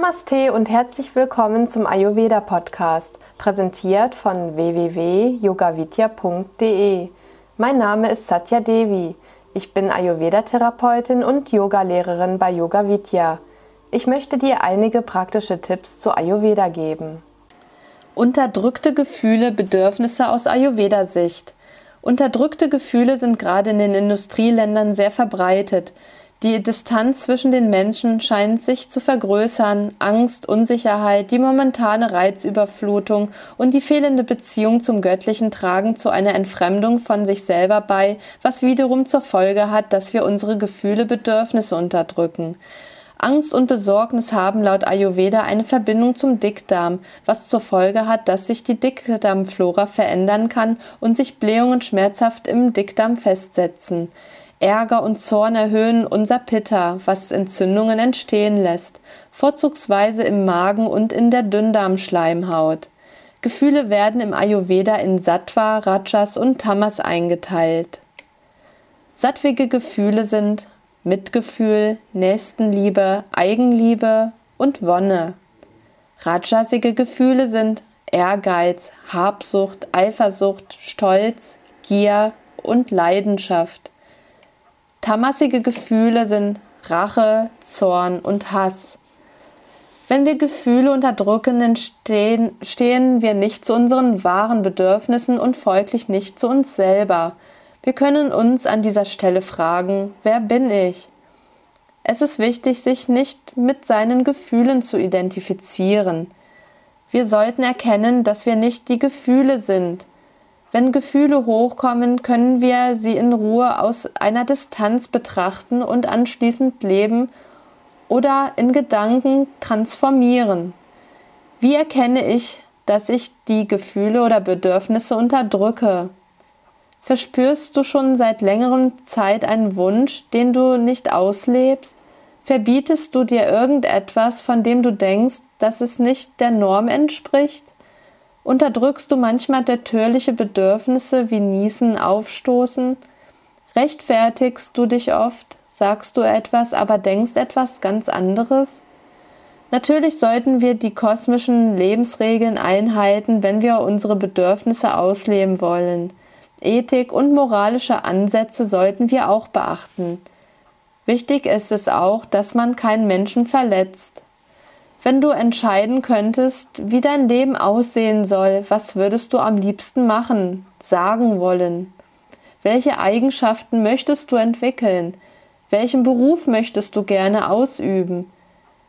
Namaste und herzlich willkommen zum Ayurveda Podcast, präsentiert von www.yogavidya.de. Mein Name ist Satya Devi. Ich bin Ayurveda-Therapeutin und Yogalehrerin bei Yoga Vidya. Ich möchte dir einige praktische Tipps zu Ayurveda geben. Unterdrückte Gefühle, Bedürfnisse aus Ayurveda-Sicht. Unterdrückte Gefühle sind gerade in den Industrieländern sehr verbreitet. Die Distanz zwischen den Menschen scheint sich zu vergrößern. Angst, Unsicherheit, die momentane Reizüberflutung und die fehlende Beziehung zum Göttlichen tragen zu einer Entfremdung von sich selber bei, was wiederum zur Folge hat, dass wir unsere Gefühle, Bedürfnisse unterdrücken. Angst und Besorgnis haben laut Ayurveda eine Verbindung zum Dickdarm, was zur Folge hat, dass sich die Dickdarmflora verändern kann und sich Blähungen schmerzhaft im Dickdarm festsetzen. Ärger und Zorn erhöhen unser Pitta, was Entzündungen entstehen lässt, vorzugsweise im Magen und in der Dünndarmschleimhaut. Gefühle werden im Ayurveda in Sattva, Rajas und Tamas eingeteilt. Sattwige Gefühle sind Mitgefühl, Nächstenliebe, Eigenliebe und Wonne. Rajasige Gefühle sind Ehrgeiz, Habsucht, Eifersucht, Stolz, Gier und Leidenschaft. Tamasige Gefühle sind Rache, Zorn und Hass. Wenn wir Gefühle unterdrücken, entstehen, stehen wir nicht zu unseren wahren Bedürfnissen und folglich nicht zu uns selber. Wir können uns an dieser Stelle fragen, wer bin ich? Es ist wichtig, sich nicht mit seinen Gefühlen zu identifizieren. Wir sollten erkennen, dass wir nicht die Gefühle sind, wenn Gefühle hochkommen, können wir sie in Ruhe aus einer Distanz betrachten und anschließend leben oder in Gedanken transformieren. Wie erkenne ich, dass ich die Gefühle oder Bedürfnisse unterdrücke? Verspürst du schon seit längerem Zeit einen Wunsch, den du nicht auslebst? Verbietest du dir irgendetwas, von dem du denkst, dass es nicht der Norm entspricht? Unterdrückst du manchmal natürliche Bedürfnisse wie Niesen, Aufstoßen? Rechtfertigst du dich oft? Sagst du etwas, aber denkst etwas ganz anderes? Natürlich sollten wir die kosmischen Lebensregeln einhalten, wenn wir unsere Bedürfnisse ausleben wollen. Ethik und moralische Ansätze sollten wir auch beachten. Wichtig ist es auch, dass man keinen Menschen verletzt. Wenn du entscheiden könntest, wie dein Leben aussehen soll, was würdest du am liebsten machen, sagen wollen? Welche Eigenschaften möchtest du entwickeln? Welchen Beruf möchtest du gerne ausüben?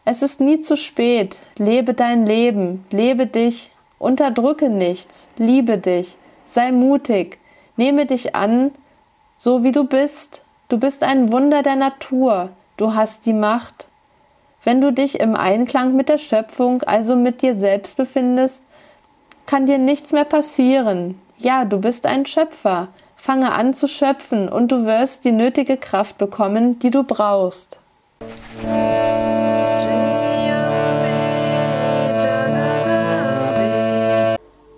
Es ist nie zu spät. Lebe dein Leben, lebe dich, unterdrücke nichts, liebe dich, sei mutig, nehme dich an, so wie du bist. Du bist ein Wunder der Natur, du hast die Macht, wenn du dich im Einklang mit der Schöpfung, also mit dir selbst befindest, kann dir nichts mehr passieren. Ja, du bist ein Schöpfer. Fange an zu schöpfen und du wirst die nötige Kraft bekommen, die du brauchst.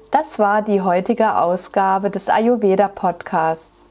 Das war die heutige Ausgabe des Ayurveda Podcasts.